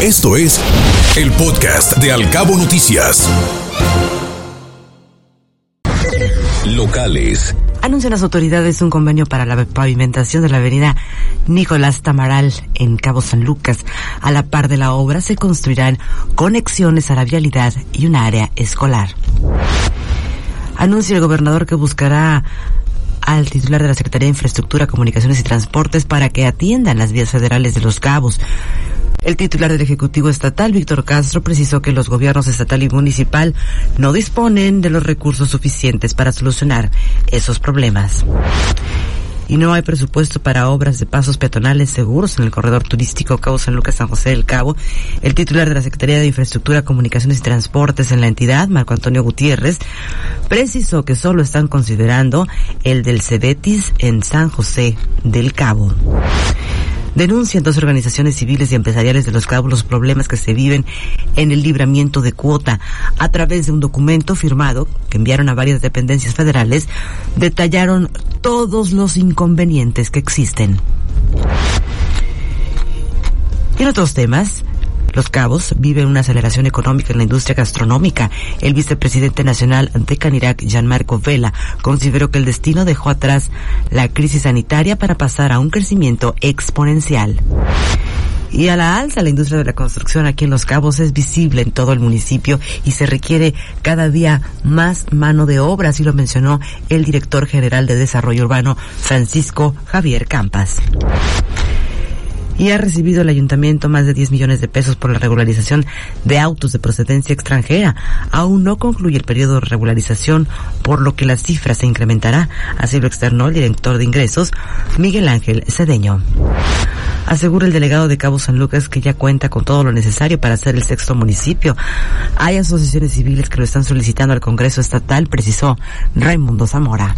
Esto es el podcast de Alcabo Noticias. Locales. Anuncian las autoridades un convenio para la pavimentación de la avenida Nicolás Tamaral en Cabo San Lucas. A la par de la obra se construirán conexiones a la vialidad y un área escolar. Anuncia el gobernador que buscará al titular de la Secretaría de Infraestructura, Comunicaciones y Transportes para que atiendan las vías federales de los cabos. El titular del Ejecutivo Estatal, Víctor Castro, precisó que los gobiernos estatal y municipal no disponen de los recursos suficientes para solucionar esos problemas y no hay presupuesto para obras de pasos peatonales seguros en el corredor turístico Cabo San Lucas San José del Cabo. El titular de la Secretaría de Infraestructura, Comunicaciones y Transportes en la entidad, Marco Antonio Gutiérrez, precisó que solo están considerando el del Cebetis en San José del Cabo. Denuncian dos organizaciones civiles y empresariales de los cabos los problemas que se viven en el libramiento de cuota. A través de un documento firmado que enviaron a varias dependencias federales, detallaron todos los inconvenientes que existen. En otros temas, los Cabos viven una aceleración económica en la industria gastronómica. El vicepresidente nacional de Canirac, Gianmarco Vela, consideró que el destino dejó atrás la crisis sanitaria para pasar a un crecimiento exponencial. Y a la alza, la industria de la construcción aquí en Los Cabos es visible en todo el municipio y se requiere cada día más mano de obra, así lo mencionó el director general de Desarrollo Urbano, Francisco Javier Campas y ha recibido el ayuntamiento más de 10 millones de pesos por la regularización de autos de procedencia extranjera. Aún no concluye el periodo de regularización, por lo que la cifra se incrementará. Así lo externó el director de ingresos, Miguel Ángel Cedeño. Asegura el delegado de Cabo San Lucas que ya cuenta con todo lo necesario para ser el sexto municipio. Hay asociaciones civiles que lo están solicitando al Congreso Estatal, precisó Raimundo Zamora.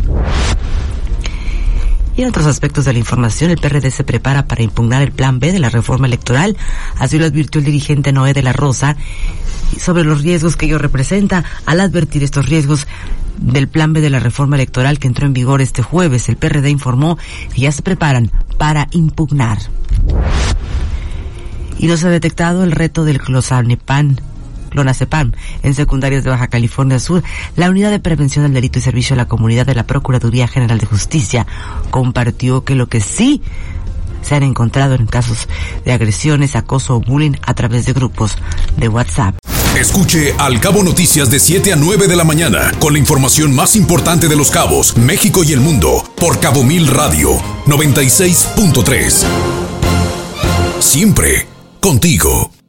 Y en otros aspectos de la información, el PRD se prepara para impugnar el plan B de la reforma electoral. Así lo advirtió el dirigente Noé de la Rosa sobre los riesgos que ello representa. Al advertir estos riesgos del plan B de la reforma electoral que entró en vigor este jueves, el PRD informó que ya se preparan para impugnar. Y no se ha detectado el reto del clozapam clonazepam en secundarias de Baja California Sur, la Unidad de Prevención del Delito y Servicio a la Comunidad de la Procuraduría General de Justicia compartió que lo que sí se han encontrado en casos de agresiones, acoso o bullying a través de grupos de WhatsApp. Escuche Al Cabo Noticias de 7 a 9 de la mañana con la información más importante de los cabos, México y el mundo por Cabo Mil Radio 96.3. Siempre contigo.